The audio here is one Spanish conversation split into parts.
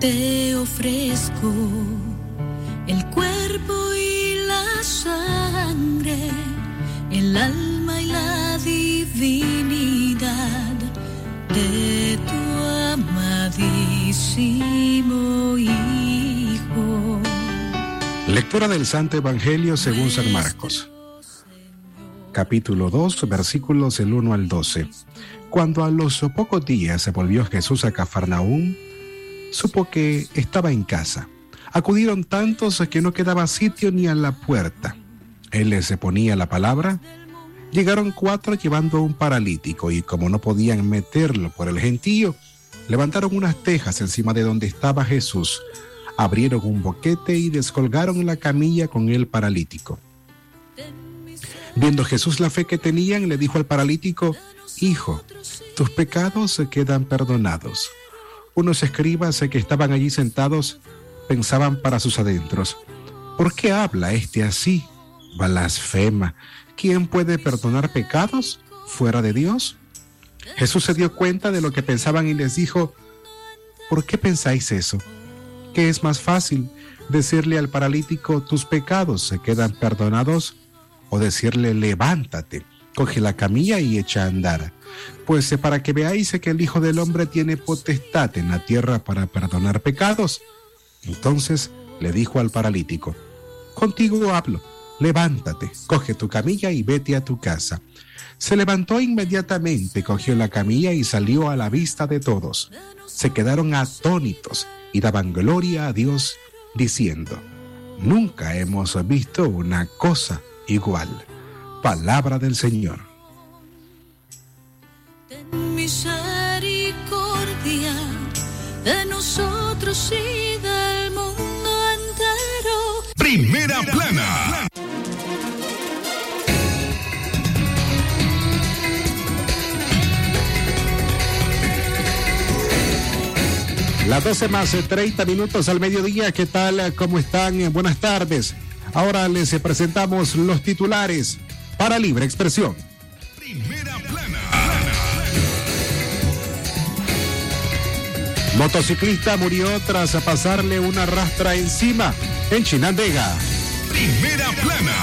te ofrezco el cuerpo y la sangre, el alma y la divinidad de tu amadísimo Hijo. Lectura del Santo Evangelio según San Marcos. Capítulo 2, versículos del 1 al 12. Cuando a los pocos días se volvió Jesús a Cafarnaúm, supo que estaba en casa. Acudieron tantos que no quedaba sitio ni a la puerta. Él les ponía la palabra. Llegaron cuatro llevando un paralítico y como no podían meterlo por el gentío, levantaron unas tejas encima de donde estaba Jesús, abrieron un boquete y descolgaron la camilla con el paralítico. Viendo Jesús la fe que tenían, le dijo al paralítico, Hijo, tus pecados se quedan perdonados. Unos escribas que estaban allí sentados pensaban para sus adentros, ¿por qué habla este así? Blasfema. ¿Quién puede perdonar pecados fuera de Dios? Jesús se dio cuenta de lo que pensaban y les dijo, ¿por qué pensáis eso? ¿Qué es más fácil decirle al paralítico, tus pecados se quedan perdonados? O decirle, levántate, coge la camilla y echa a andar. Pues eh, para que veáis que el Hijo del Hombre tiene potestad en la tierra para perdonar pecados. Entonces le dijo al paralítico, contigo hablo, levántate, coge tu camilla y vete a tu casa. Se levantó inmediatamente, cogió la camilla y salió a la vista de todos. Se quedaron atónitos y daban gloria a Dios, diciendo, nunca hemos visto una cosa igual. Palabra del Señor. Ten misericordia de nosotros y del mundo entero. Primera plana. Las 12 más 30 minutos al mediodía. ¿Qué tal? ¿Cómo están? Buenas tardes. Ahora les presentamos los titulares para Libre Expresión. Primera Motociclista murió tras pasarle una rastra encima en Chinandega. Primera plana.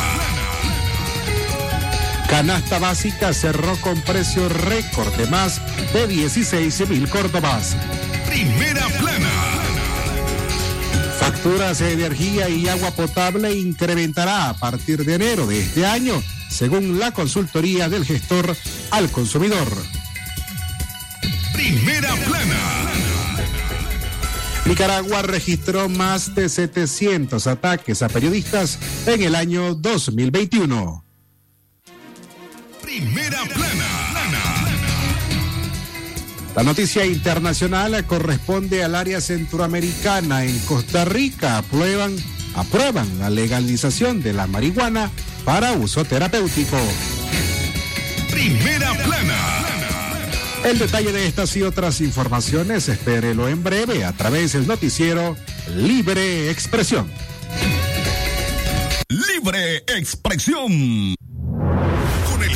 Canasta básica cerró con precio récord de más de 16 mil córdobas. Primera plana. Facturas de energía y agua potable incrementará a partir de enero de este año, según la consultoría del gestor al consumidor. Primera plana. Nicaragua registró más de 700 ataques a periodistas en el año 2021. Primera plana. La noticia internacional corresponde al área centroamericana. En Costa Rica aprueban, aprueban la legalización de la marihuana para uso terapéutico. Primera plana. El detalle de estas y otras informaciones espérelo en breve a través del noticiero Libre Expresión. Libre expresión.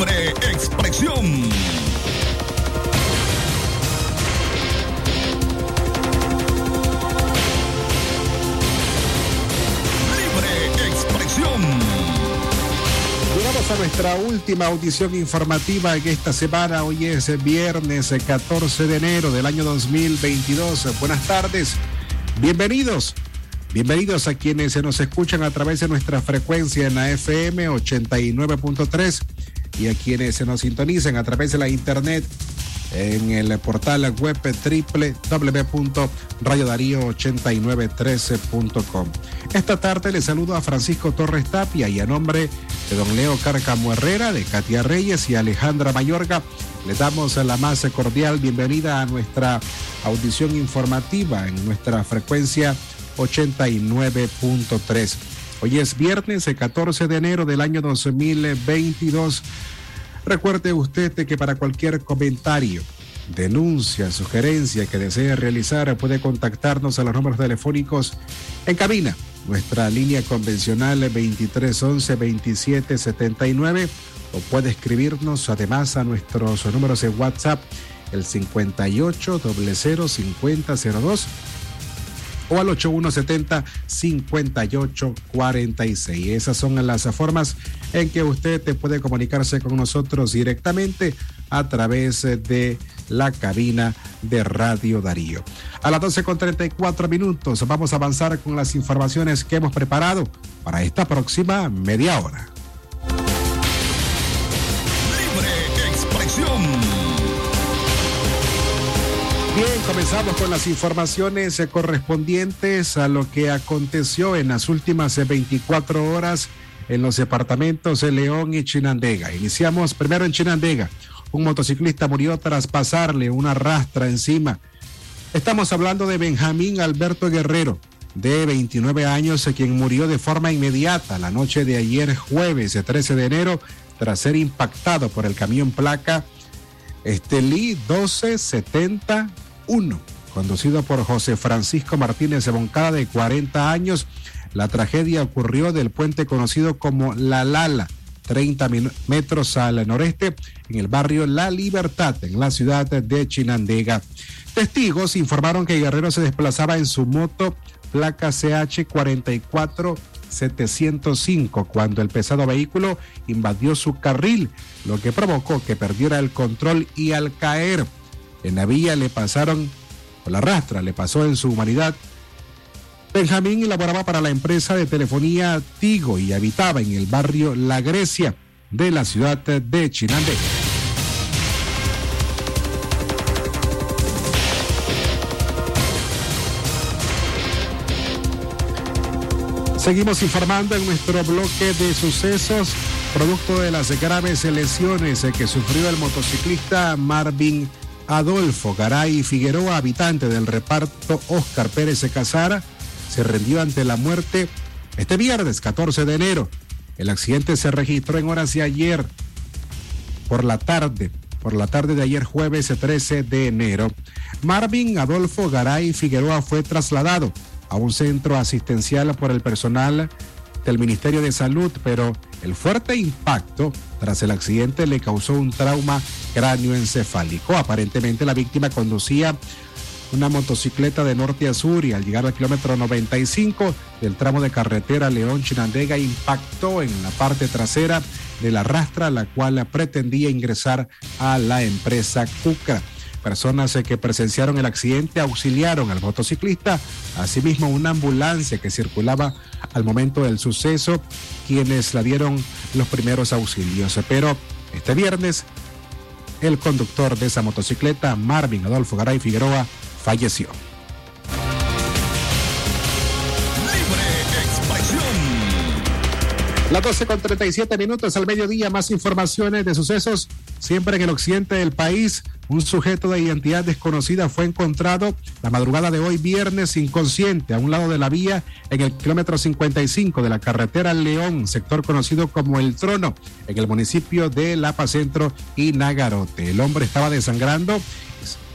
Libre expresión. Libre expresión. Llegamos a nuestra última audición informativa en esta semana. Hoy es viernes 14 de enero del año 2022. Buenas tardes. Bienvenidos. Bienvenidos a quienes se nos escuchan a través de nuestra frecuencia en la FM 89.3 y a quienes se nos sintonizan a través de la internet en el portal web www.radiodarío8913.com. Esta tarde le saludo a Francisco Torres Tapia y a nombre de don Leo Cárcamo Herrera, de Katia Reyes y Alejandra Mayorga, le damos la más cordial bienvenida a nuestra audición informativa en nuestra frecuencia 89.3. Hoy es viernes 14 de enero del año 2022. Recuerde usted que para cualquier comentario, denuncia, sugerencia que desee realizar, puede contactarnos a los números telefónicos en cabina. Nuestra línea convencional 2311-2779 o puede escribirnos además a nuestros números de WhatsApp el 58 00 5002 o al 8170-5846. Esas son las formas en que usted puede comunicarse con nosotros directamente a través de la cabina de Radio Darío. A las 12 con 34 minutos vamos a avanzar con las informaciones que hemos preparado para esta próxima media hora. Comenzamos con las informaciones correspondientes a lo que aconteció en las últimas 24 horas en los departamentos de León y Chinandega. Iniciamos primero en Chinandega. Un motociclista murió tras pasarle una rastra encima. Estamos hablando de Benjamín Alberto Guerrero, de 29 años, quien murió de forma inmediata la noche de ayer jueves 13 de enero tras ser impactado por el camión placa Estelí 1271, conducido por José Francisco Martínez de Boncada de 40 años. La tragedia ocurrió del puente conocido como La Lala, 30 metros al noreste, en el barrio La Libertad, en la ciudad de Chinandega. Testigos informaron que Guerrero se desplazaba en su moto placa CH 44 705 cuando el pesado vehículo invadió su carril, lo que provocó que perdiera el control y al caer en la vía le pasaron, o la rastra le pasó en su humanidad. Benjamín elaboraba para la empresa de telefonía Tigo y habitaba en el barrio La Grecia de la ciudad de Chinandega. Seguimos informando en nuestro bloque de sucesos, producto de las graves lesiones que sufrió el motociclista Marvin Adolfo Garay Figueroa, habitante del reparto Oscar Pérez Casara, se rendió ante la muerte este viernes 14 de enero. El accidente se registró en horas de ayer por la tarde, por la tarde de ayer jueves 13 de enero. Marvin Adolfo Garay Figueroa fue trasladado a un centro asistencial por el personal del Ministerio de Salud, pero el fuerte impacto tras el accidente le causó un trauma cráneoencefálico. Aparentemente la víctima conducía una motocicleta de norte a sur y al llegar al kilómetro 95 del tramo de carretera León-Chinandega impactó en la parte trasera de la rastra, la cual pretendía ingresar a la empresa Cucra. Personas eh, que presenciaron el accidente auxiliaron al motociclista, asimismo una ambulancia que circulaba al momento del suceso, quienes la dieron los primeros auxilios. Pero este viernes, el conductor de esa motocicleta, Marvin Adolfo Garay Figueroa, falleció. Las 12 con 37 minutos al mediodía, más informaciones de sucesos siempre en el occidente del país. Un sujeto de identidad desconocida fue encontrado la madrugada de hoy viernes inconsciente a un lado de la vía en el kilómetro 55 de la carretera León, sector conocido como El Trono, en el municipio de Lapa Centro y Nagarote. El hombre estaba desangrando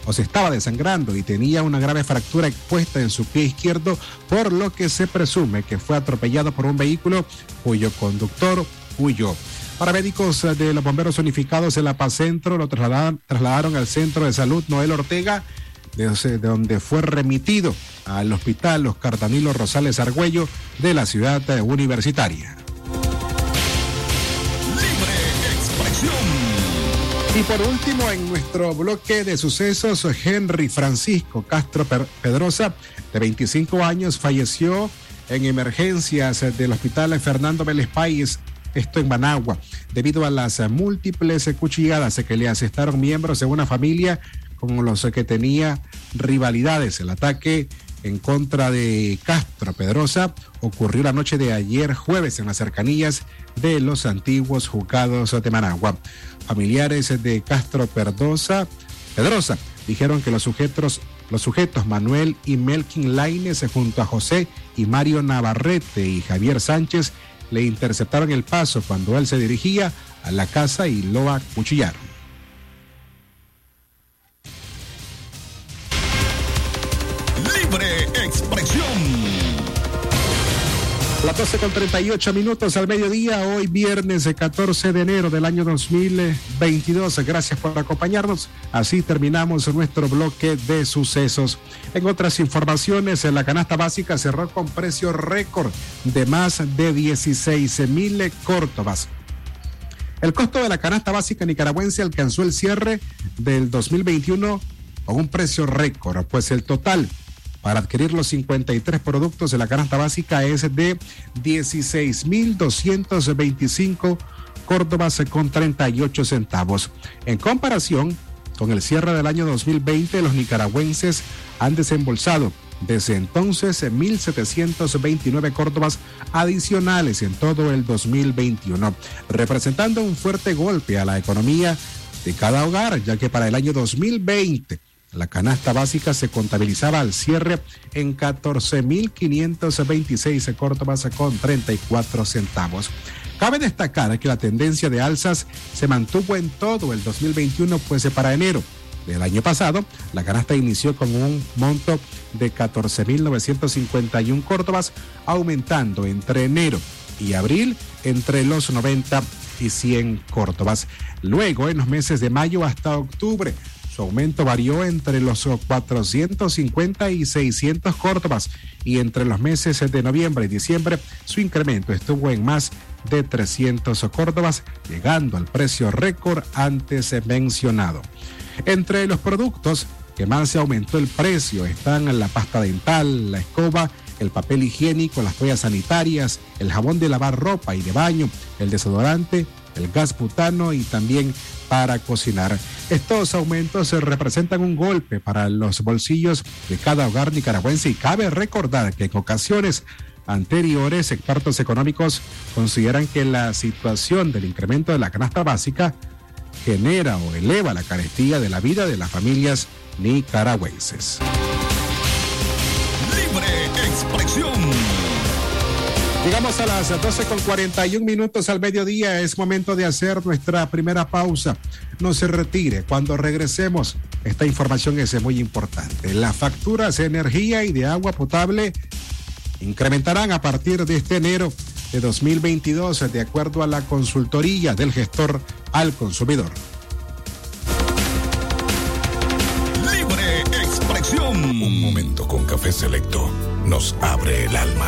o se estaba desangrando y tenía una grave fractura expuesta en su pie izquierdo, por lo que se presume que fue atropellado por un vehículo cuyo conductor huyó. Paramédicos de los bomberos unificados en La Paz Centro lo trasladaron, al Centro de Salud Noel Ortega, de donde fue remitido al Hospital Los Cardanilo Rosales Argüello de la ciudad universitaria. Y por último, en nuestro bloque de sucesos, Henry Francisco Castro Pedrosa, de 25 años, falleció en emergencias del Hospital Fernando Vélez Páez, esto en Managua, debido a las múltiples cuchilladas que le asestaron miembros de una familia con los que tenía rivalidades. El ataque en contra de Castro Pedrosa ocurrió la noche de ayer jueves en las cercanías de los antiguos juzgados de Managua. Familiares de Castro Pedrosa, Pedrosa dijeron que los sujetos Los sujetos Manuel y Melkin Laines junto a José y Mario Navarrete y Javier Sánchez le interceptaron el paso cuando él se dirigía a la casa y lo acuchillaron. 12 con 38 minutos al mediodía, hoy viernes 14 de enero del año 2022. Gracias por acompañarnos. Así terminamos nuestro bloque de sucesos. En otras informaciones, la canasta básica cerró con precio récord de más de 16 mil córtobas. El costo de la canasta básica nicaragüense alcanzó el cierre del 2021 con un precio récord, pues el total para adquirir los 53 productos de la canasta básica es de 16.225 Córdobas con 38 centavos. En comparación con el cierre del año 2020, los nicaragüenses han desembolsado desde entonces 1.729 Córdobas adicionales en todo el 2021, representando un fuerte golpe a la economía de cada hogar, ya que para el año 2020 la canasta básica se contabilizaba al cierre en 14.526 córdobas con 34 centavos. Cabe destacar que la tendencia de alzas se mantuvo en todo el 2021, pues para enero del año pasado, la canasta inició con un monto de 14.951 córdobas, aumentando entre enero y abril entre los 90 y 100 córdobas. Luego, en los meses de mayo hasta octubre, su aumento varió entre los 450 y 600 córdobas y entre los meses de noviembre y diciembre su incremento estuvo en más de 300 córdobas, llegando al precio récord antes mencionado. Entre los productos que más se aumentó el precio están la pasta dental, la escoba, el papel higiénico, las toallas sanitarias, el jabón de lavar ropa y de baño, el desodorante, el gas butano y también para cocinar. Estos aumentos representan un golpe para los bolsillos de cada hogar nicaragüense y cabe recordar que en ocasiones anteriores expertos económicos consideran que la situación del incremento de la canasta básica genera o eleva la carestía de la vida de las familias nicaragüenses. Libre expresión. Llegamos a las 12 con 41 minutos al mediodía. Es momento de hacer nuestra primera pausa. No se retire. Cuando regresemos, esta información es muy importante. Las facturas de energía y de agua potable incrementarán a partir de este enero de 2022, de acuerdo a la consultoría del gestor al consumidor. Libre expresión. Un momento con café selecto nos abre el alma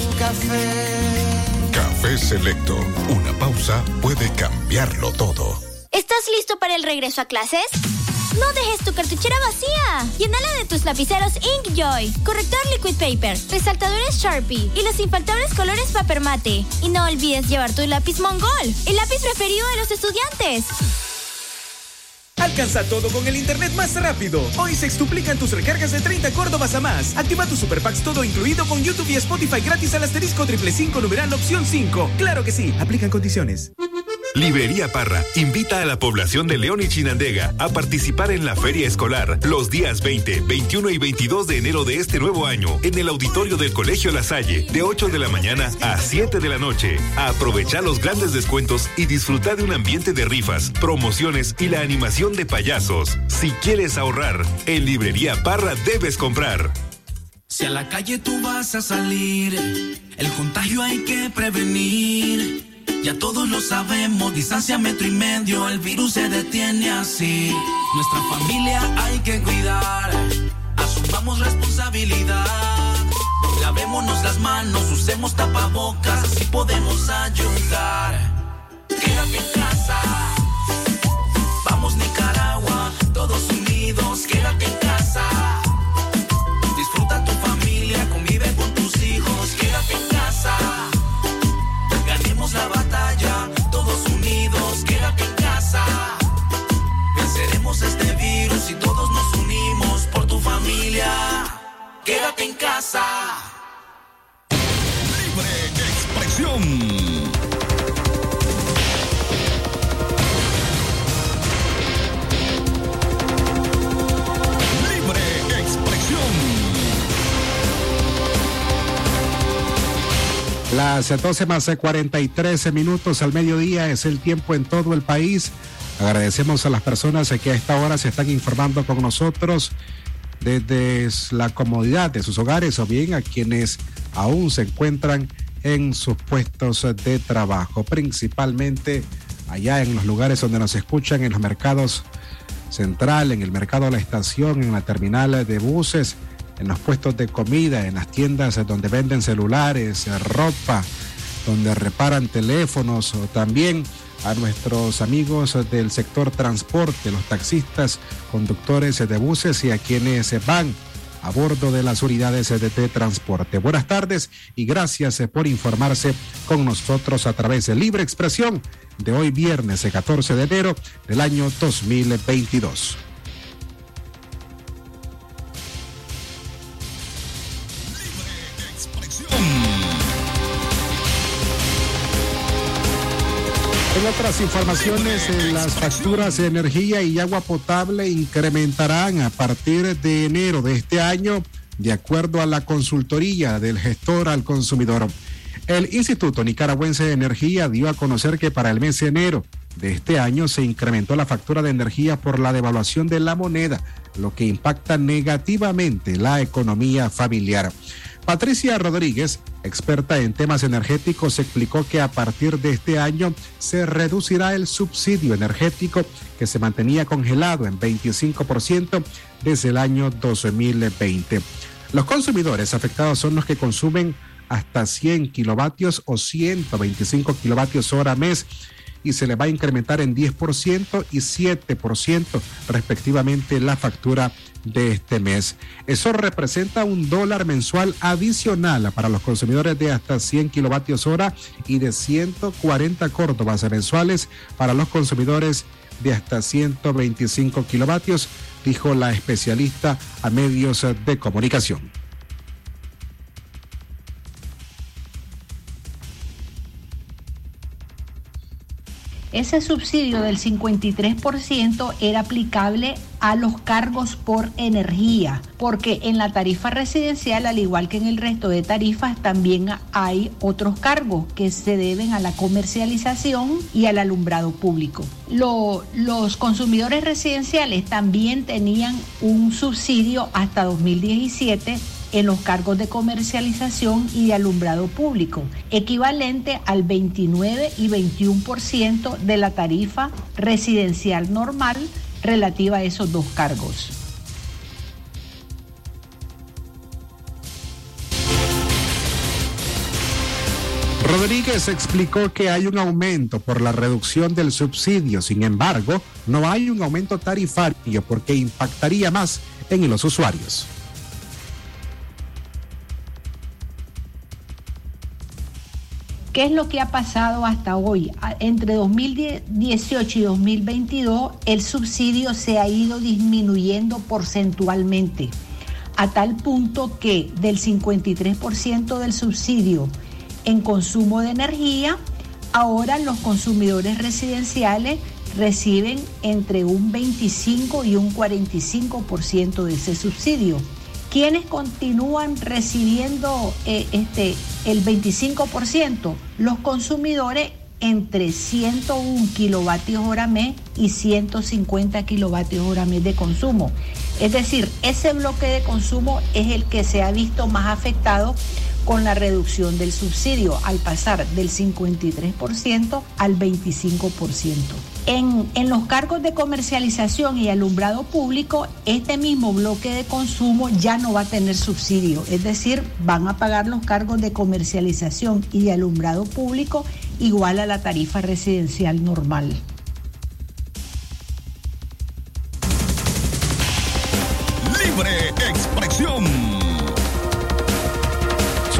café. Café Selecto. Una pausa puede cambiarlo todo. ¿Estás listo para el regreso a clases? No dejes tu cartuchera vacía. Llénala de tus lapiceros Inkjoy, corrector liquid paper, resaltadores Sharpie y los infaltables colores paper mate. Y no olvides llevar tu lápiz Mongol, el lápiz preferido de los estudiantes. Alcanza todo con el internet más rápido. Hoy se extuplican tus recargas de 30 córdobas a más. Activa tu Super Packs todo incluido con YouTube y Spotify gratis al asterisco triple 5 numeral opción 5. Claro que sí, aplican condiciones. Librería Parra invita a la población de León y Chinandega a participar en la feria escolar los días 20, 21 y 22 de enero de este nuevo año en el auditorio del Colegio La Salle de 8 de la mañana a 7 de la noche. Aprovecha los grandes descuentos y disfruta de un ambiente de rifas, promociones y la animación de payasos. Si quieres ahorrar, en Librería Parra debes comprar. Si a la calle tú vas a salir, el contagio hay que prevenir. Todos lo sabemos, distancia metro y medio, el virus se detiene así. Nuestra familia hay que cuidar, asumamos responsabilidad. Lavémonos las manos, usemos tapabocas, así podemos ayudar. Quédate en casa. Libre expresión. Libre expresión. Las 12 más 43 minutos al mediodía es el tiempo en todo el país. Agradecemos a las personas que a esta hora se están informando con nosotros desde la comodidad de sus hogares o bien a quienes aún se encuentran en sus puestos de trabajo, principalmente allá en los lugares donde nos escuchan, en los mercados central, en el mercado de la estación, en la terminal de buses, en los puestos de comida, en las tiendas donde venden celulares, ropa, donde reparan teléfonos o también a nuestros amigos del sector transporte, los taxistas, conductores de buses y a quienes van a bordo de las unidades de transporte. Buenas tardes y gracias por informarse con nosotros a través de Libre Expresión de hoy viernes 14 de enero del año 2022. Otras informaciones, eh, las facturas de energía y agua potable incrementarán a partir de enero de este año, de acuerdo a la consultoría del gestor al consumidor. El Instituto Nicaragüense de Energía dio a conocer que para el mes de enero de este año se incrementó la factura de energía por la devaluación de la moneda, lo que impacta negativamente la economía familiar. Patricia Rodríguez, experta en temas energéticos, explicó que a partir de este año se reducirá el subsidio energético que se mantenía congelado en 25% desde el año 2020. Los consumidores afectados son los que consumen hasta 100 kilovatios o 125 kilovatios hora mes y se le va a incrementar en 10% y 7% respectivamente la factura de este mes. Eso representa un dólar mensual adicional para los consumidores de hasta 100 kilovatios hora y de 140 córdobas mensuales para los consumidores de hasta 125 kilovatios, dijo la especialista a medios de comunicación. Ese subsidio del 53% era aplicable a los cargos por energía, porque en la tarifa residencial, al igual que en el resto de tarifas, también hay otros cargos que se deben a la comercialización y al alumbrado público. los consumidores residenciales también tenían un subsidio hasta 2017 en los cargos de comercialización y de alumbrado público, equivalente al 29 y 21% de la tarifa residencial normal relativa a esos dos cargos. Rodríguez explicó que hay un aumento por la reducción del subsidio, sin embargo, no hay un aumento tarifario porque impactaría más en los usuarios. ¿Qué es lo que ha pasado hasta hoy? Entre 2018 y 2022 el subsidio se ha ido disminuyendo porcentualmente, a tal punto que del 53% del subsidio en consumo de energía, ahora los consumidores residenciales reciben entre un 25 y un 45% de ese subsidio ¿Quiénes continúan recibiendo eh, este, el 25%? Los consumidores entre 101 kilovatios hora mes y 150 kilovatios hora mes de consumo. Es decir, ese bloque de consumo es el que se ha visto más afectado con la reducción del subsidio al pasar del 53% al 25%. En, en, los cargos de comercialización y alumbrado público, este mismo bloque de consumo ya no va a tener subsidio, es decir, van a pagar los cargos de comercialización y de alumbrado público igual a la tarifa residencial normal.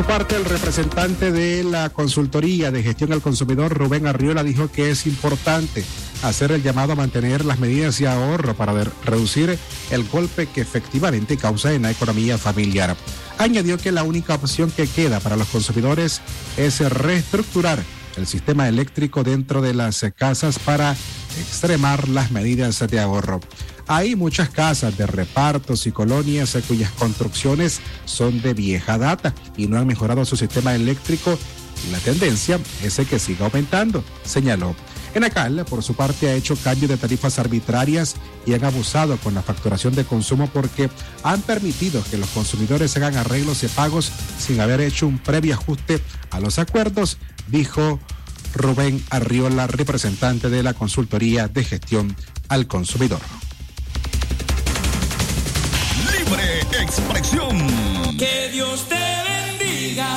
Su parte, el representante de la consultoría de gestión al consumidor, Rubén Arriola, dijo que es importante hacer el llamado a mantener las medidas de ahorro para reducir el golpe que efectivamente causa en la economía familiar. Añadió que la única opción que queda para los consumidores es reestructurar el sistema eléctrico dentro de las casas para extremar las medidas de ahorro. Hay muchas casas de repartos y colonias cuyas construcciones son de vieja data y no han mejorado su sistema eléctrico la tendencia es que siga aumentando, señaló. Enacal, por su parte, ha hecho cambios de tarifas arbitrarias y han abusado con la facturación de consumo porque han permitido que los consumidores hagan arreglos y pagos sin haber hecho un previo ajuste a los acuerdos, dijo Rubén Arriola, representante de la consultoría de gestión al consumidor. Expresión. Que Dios te bendiga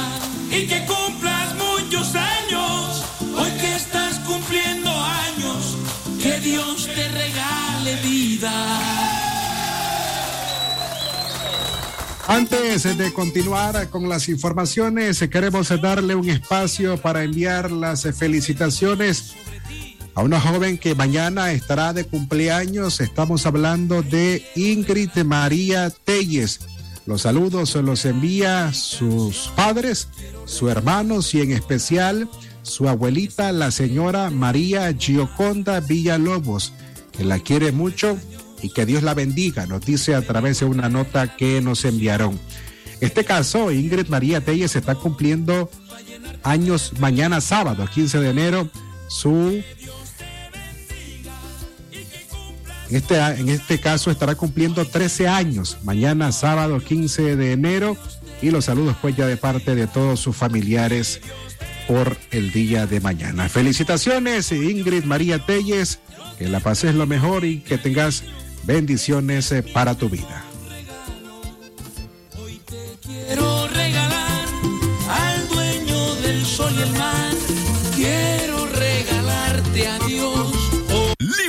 y que cumplas muchos años. Hoy que estás cumpliendo años, que Dios te regale vida. Antes de continuar con las informaciones, queremos darle un espacio para enviar las felicitaciones a una joven que mañana estará de cumpleaños. Estamos hablando de Ingrid María Telles. Los saludos los envía sus padres, sus hermanos y en especial su abuelita, la señora María Gioconda Villalobos, que la quiere mucho y que Dios la bendiga, nos dice a través de una nota que nos enviaron. Este caso, Ingrid María Telles está cumpliendo años mañana sábado, 15 de enero, su... En este, en este caso estará cumpliendo 13 años, mañana sábado 15 de enero, y los saludos pues ya de parte de todos sus familiares por el día de mañana. Felicitaciones Ingrid María Telles, que la pases lo mejor y que tengas bendiciones eh, para tu vida.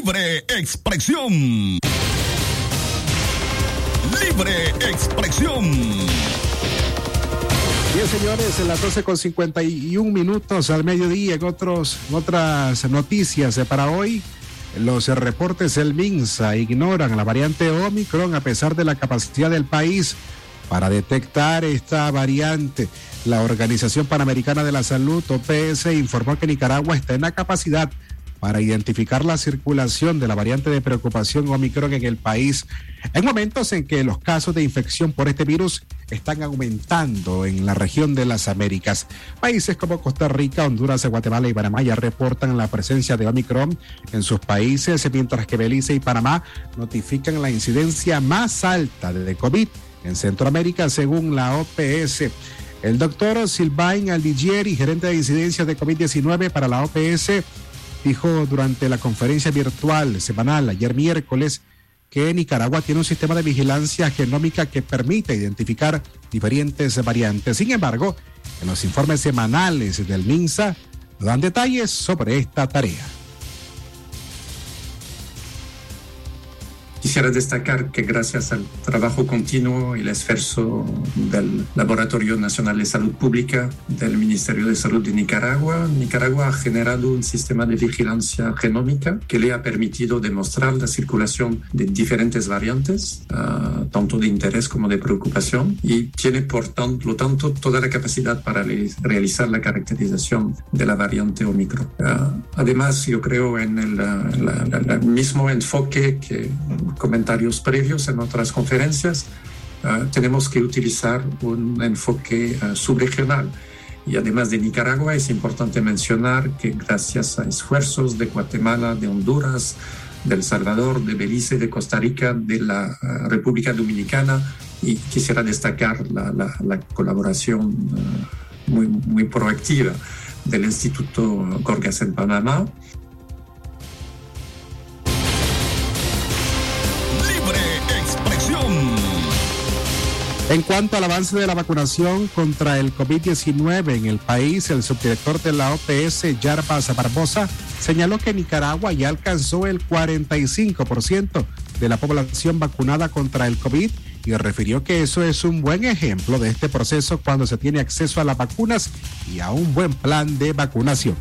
Libre expresión. Libre expresión. Bien, señores, en las 12 con 51 minutos al mediodía, en, otros, otras noticias para hoy. Los reportes del MINSA ignoran la variante Omicron a pesar de la capacidad del país para detectar esta variante. La Organización Panamericana de la Salud, OPS, informó que Nicaragua está en la capacidad para identificar la circulación de la variante de preocupación Omicron en el país en momentos en que los casos de infección por este virus están aumentando en la región de las Américas. Países como Costa Rica, Honduras, Guatemala y Panamá ya reportan la presencia de Omicron en sus países, mientras que Belice y Panamá notifican la incidencia más alta de COVID en Centroamérica según la OPS. El doctor Silvain Aldigieri, gerente de incidencias de COVID-19 para la OPS, dijo durante la conferencia virtual semanal ayer miércoles que Nicaragua tiene un sistema de vigilancia genómica que permite identificar diferentes variantes. Sin embargo, en los informes semanales del MINSA dan detalles sobre esta tarea. Quisiera destacar que gracias al trabajo continuo y el esfuerzo del Laboratorio Nacional de Salud Pública del Ministerio de Salud de Nicaragua, Nicaragua ha generado un sistema de vigilancia genómica que le ha permitido demostrar la circulación de diferentes variantes, uh, tanto de interés como de preocupación, y tiene por tanto, lo tanto toda la capacidad para realizar la caracterización de la variante Omicron. Uh, además, yo creo en el, la, la, la mismo enfoque que comentarios previos en otras conferencias, uh, tenemos que utilizar un enfoque uh, subregional. Y además de Nicaragua, es importante mencionar que gracias a esfuerzos de Guatemala, de Honduras, de El Salvador, de Belice, de Costa Rica, de la uh, República Dominicana, y quisiera destacar la, la, la colaboración muy, muy proactiva del Instituto Gorgas en Panamá, En cuanto al avance de la vacunación contra el COVID-19 en el país, el subdirector de la OPS, Yarbas Barbosa, señaló que Nicaragua ya alcanzó el 45% de la población vacunada contra el COVID y refirió que eso es un buen ejemplo de este proceso cuando se tiene acceso a las vacunas y a un buen plan de vacunación.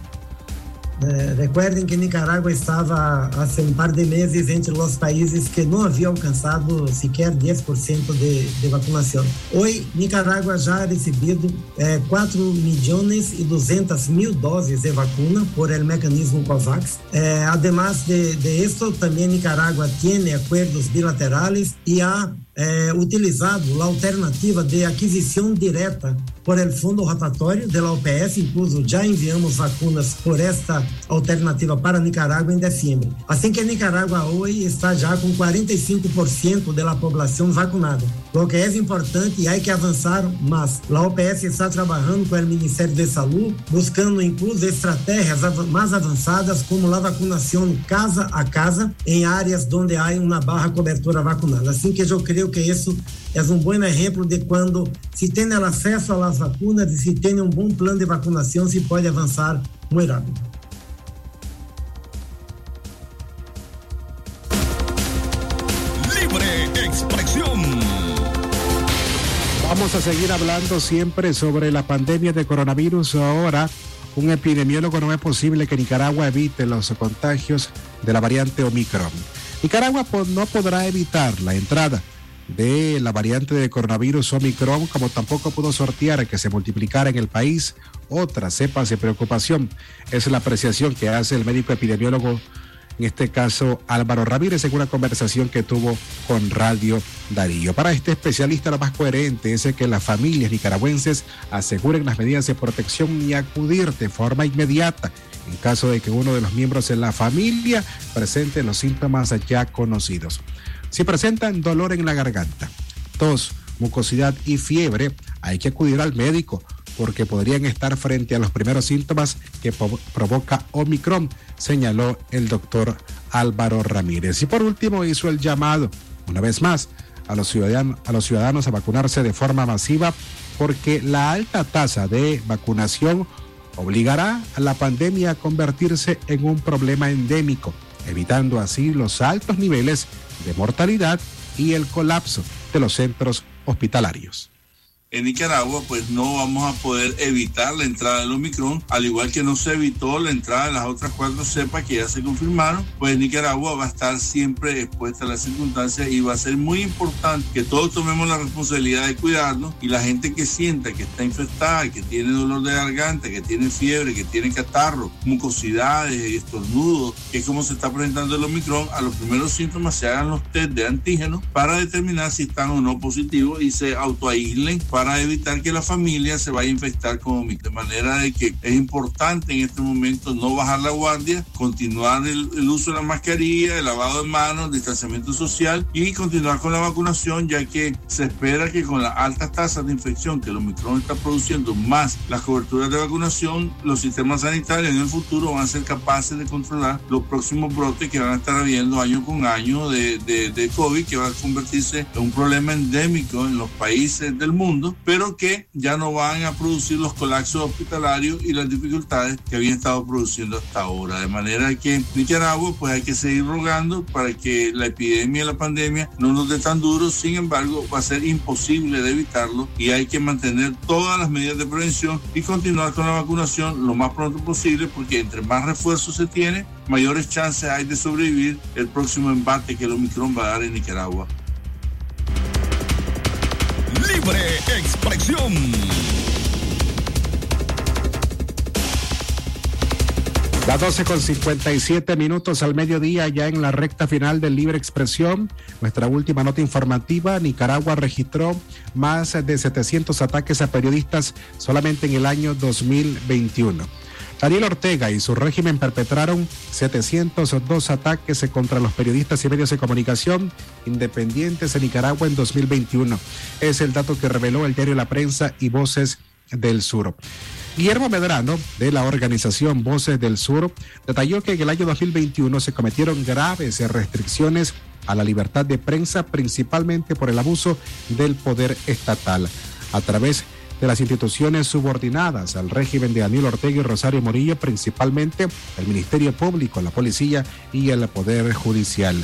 Eh, recuerden que Nicaragua estaba hace un par de meses entre los países que no había alcanzado sequer 10% de, de, vacunación. Hoy Nicaragua ya ha recibido eh, 4 millones y 200 mil dosis de vacuna por el mecanismo COVAX. Eh, además de, de esto, también Nicaragua tiene acuerdos bilaterales y ha eh, utilizado a alternativa de aquisição direta por el fundo rotatório da OPS, incluso já enviamos vacunas por esta alternativa para Nicarágua em dezembro. Assim que Nicarágua hoje está já com 45% da população vacunada, o que é importante e há que avançar mais. A OPS está trabalhando com o Ministério de Saúde, buscando incluso estratégias mais avançadas como a vacinação casa a casa em áreas onde há uma barra cobertura vacunada. Assim que eu creio que isso é um bom exemplo de quando se tem acesso às vacunas e se tem um bom plano de vacinação, se pode avançar muito rápido. Libre expresión. Vamos a seguir hablando siempre sobre la pandemia de coronavirus. Ahora, un epidemiólogo no es posible que Nicaragua evite los contagios de la variante Omicron. Nicaragua no podrá evitar la entrada de la variante de coronavirus Omicron, como tampoco pudo sortear que se multiplicara en el país otras cepas de preocupación. Es la apreciación que hace el médico epidemiólogo, en este caso Álvaro Ramírez, en una conversación que tuvo con Radio Darío. Para este especialista, lo más coherente es que las familias nicaragüenses aseguren las medidas de protección y acudir de forma inmediata en caso de que uno de los miembros de la familia presente los síntomas ya conocidos. Si presentan dolor en la garganta, tos, mucosidad y fiebre, hay que acudir al médico porque podrían estar frente a los primeros síntomas que provoca Omicron, señaló el doctor Álvaro Ramírez. Y por último hizo el llamado, una vez más, a los, ciudadanos, a los ciudadanos a vacunarse de forma masiva porque la alta tasa de vacunación obligará a la pandemia a convertirse en un problema endémico, evitando así los altos niveles de mortalidad y el colapso de los centros hospitalarios en Nicaragua, pues no vamos a poder evitar la entrada del Omicron, al igual que no se evitó la entrada de las otras cuatro cepas que ya se confirmaron, pues Nicaragua va a estar siempre expuesta a las circunstancias y va a ser muy importante que todos tomemos la responsabilidad de cuidarnos y la gente que sienta que está infectada, que tiene dolor de garganta, que tiene fiebre, que tiene catarro, mucosidades, estornudos, que es como se está presentando el Omicron, a los primeros síntomas se hagan los test de antígenos para determinar si están o no positivos y se autoaíslen para para evitar que la familia se vaya a infectar con Omicron. De manera de que es importante en este momento no bajar la guardia, continuar el, uso de la mascarilla, el lavado de manos, distanciamiento social y continuar con la vacunación, ya que se espera que con las altas tasas de infección que el Omicron está produciendo, más las coberturas de vacunación, los sistemas sanitarios en el futuro van a ser capaces de controlar los próximos brotes que van a estar habiendo año con año de, de, de COVID, que va a convertirse en un problema endémico en los países del mundo pero que ya no van a producir los colapsos hospitalarios y las dificultades que habían estado produciendo hasta ahora. De manera que Nicaragua pues hay que seguir rogando para que la epidemia y la pandemia no nos dé tan duro, sin embargo va a ser imposible de evitarlo y hay que mantener todas las medidas de prevención y continuar con la vacunación lo más pronto posible porque entre más refuerzos se tiene, mayores chances hay de sobrevivir el próximo embate que el Omicron va a dar en Nicaragua. Libre expresión. Las 12 con 57 minutos al mediodía, ya en la recta final del Libre Expresión. Nuestra última nota informativa: Nicaragua registró más de 700 ataques a periodistas solamente en el año 2021. Daniel Ortega y su régimen perpetraron 702 ataques contra los periodistas y medios de comunicación independientes en Nicaragua en 2021. Es el dato que reveló el diario La Prensa y Voces del Sur. Guillermo Medrano, de la organización Voces del Sur, detalló que en el año 2021 se cometieron graves restricciones a la libertad de prensa, principalmente por el abuso del poder estatal. A través de las instituciones subordinadas al régimen de Daniel Ortega y Rosario Morillo, principalmente el Ministerio Público, la Policía y el Poder Judicial.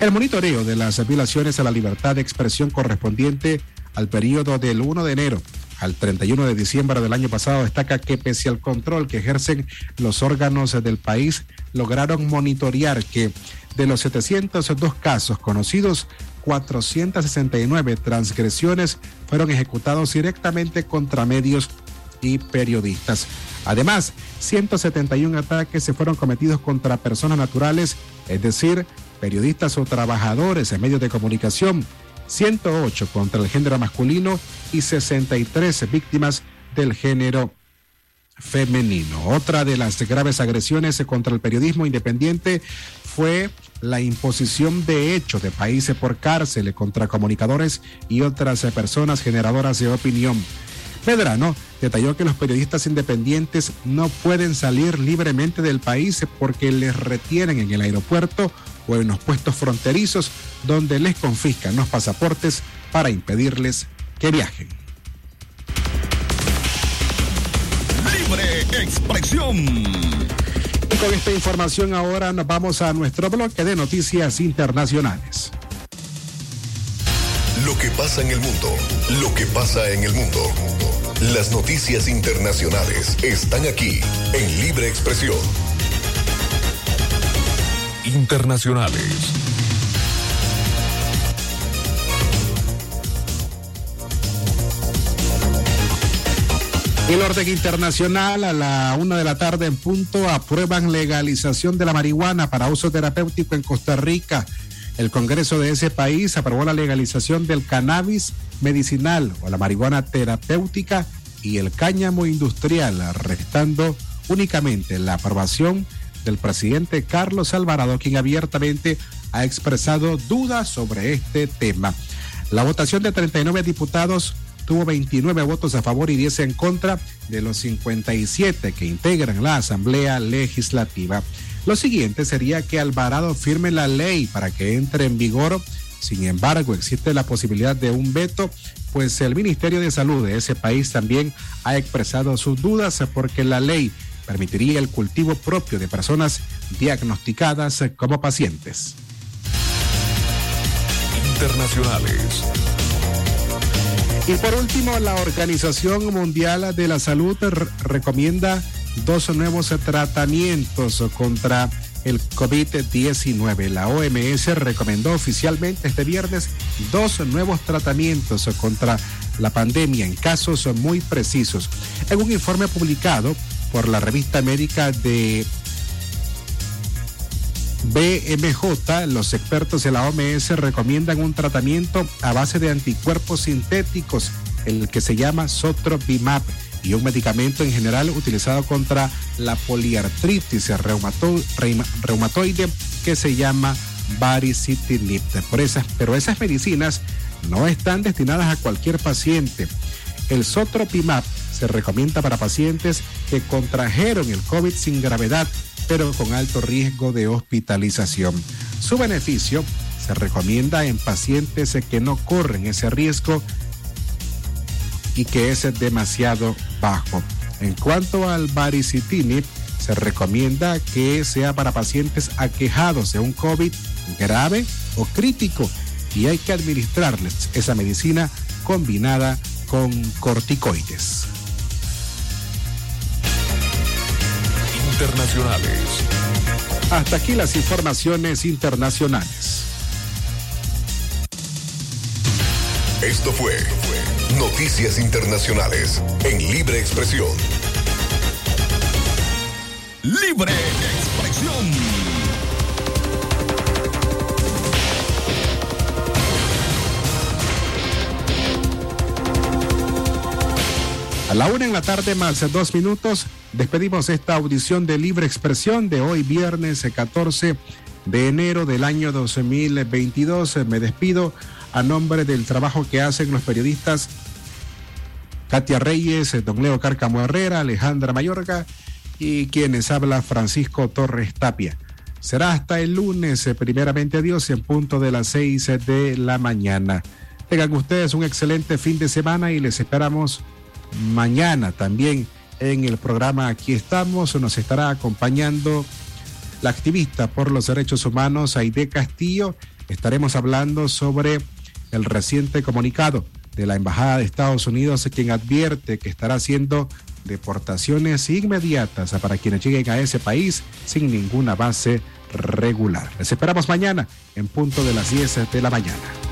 El monitoreo de las violaciones a la libertad de expresión correspondiente al periodo del 1 de enero al 31 de diciembre del año pasado destaca que pese al control que ejercen los órganos del país, lograron monitorear que de los 702 casos conocidos, 469 transgresiones fueron ejecutados directamente contra medios y periodistas. Además, 171 ataques se fueron cometidos contra personas naturales, es decir, periodistas o trabajadores en medios de comunicación, 108 contra el género masculino y 63 víctimas del género femenino. Otra de las graves agresiones contra el periodismo independiente fue la imposición de hechos de países por cárcel contra comunicadores y otras personas generadoras de opinión. Medrano detalló que los periodistas independientes no pueden salir libremente del país porque les retienen en el aeropuerto o en los puestos fronterizos donde les confiscan los pasaportes para impedirles que viajen. Libre expresión. Con esta información ahora nos vamos a nuestro bloque de noticias internacionales. Lo que pasa en el mundo, lo que pasa en el mundo. Las noticias internacionales están aquí en Libre Expresión. Internacionales. El orden internacional a la una de la tarde en punto aprueban legalización de la marihuana para uso terapéutico en Costa Rica. El Congreso de ese país aprobó la legalización del cannabis medicinal o la marihuana terapéutica y el cáñamo industrial, restando únicamente la aprobación del presidente Carlos Alvarado, quien abiertamente ha expresado dudas sobre este tema. La votación de 39 diputados tuvo 29 votos a favor y 10 en contra de los 57 que integran la Asamblea Legislativa. Lo siguiente sería que Alvarado firme la ley para que entre en vigor. Sin embargo, existe la posibilidad de un veto, pues el Ministerio de Salud de ese país también ha expresado sus dudas porque la ley permitiría el cultivo propio de personas diagnosticadas como pacientes. Internacionales. Y por último, la Organización Mundial de la Salud recomienda dos nuevos tratamientos contra el COVID-19. La OMS recomendó oficialmente este viernes dos nuevos tratamientos contra la pandemia en casos muy precisos. En un informe publicado por la revista médica de BMJ, los expertos de la OMS recomiendan un tratamiento a base de anticuerpos sintéticos, el que se llama Sotrovimab, y un medicamento en general utilizado contra la poliartritis reumatoide que se llama baricitinib. Por esas, pero esas medicinas no están destinadas a cualquier paciente. El Sotropimab se recomienda para pacientes que contrajeron el COVID sin gravedad pero con alto riesgo de hospitalización. Su beneficio se recomienda en pacientes que no corren ese riesgo y que es demasiado bajo. En cuanto al baricitinib, se recomienda que sea para pacientes aquejados de un COVID grave o crítico y hay que administrarles esa medicina combinada con corticoides. Internacionales. Hasta aquí las informaciones internacionales. Esto fue Noticias Internacionales en Libre Expresión. Libre Expresión. A la una en la tarde más dos minutos despedimos esta audición de libre expresión de hoy viernes 14 de enero del año 2022. Me despido a nombre del trabajo que hacen los periodistas Katia Reyes, don Leo Cárcamo Herrera, Alejandra Mayorga y quienes habla Francisco Torres Tapia. Será hasta el lunes, primeramente a Dios, en punto de las seis de la mañana. Tengan ustedes un excelente fin de semana y les esperamos mañana también en el programa Aquí estamos. Nos estará acompañando la activista por los derechos humanos Aide Castillo. Estaremos hablando sobre el reciente comunicado de la Embajada de Estados Unidos, quien advierte que estará haciendo deportaciones inmediatas para quienes lleguen a ese país sin ninguna base regular. Les esperamos mañana en punto de las 10 de la mañana.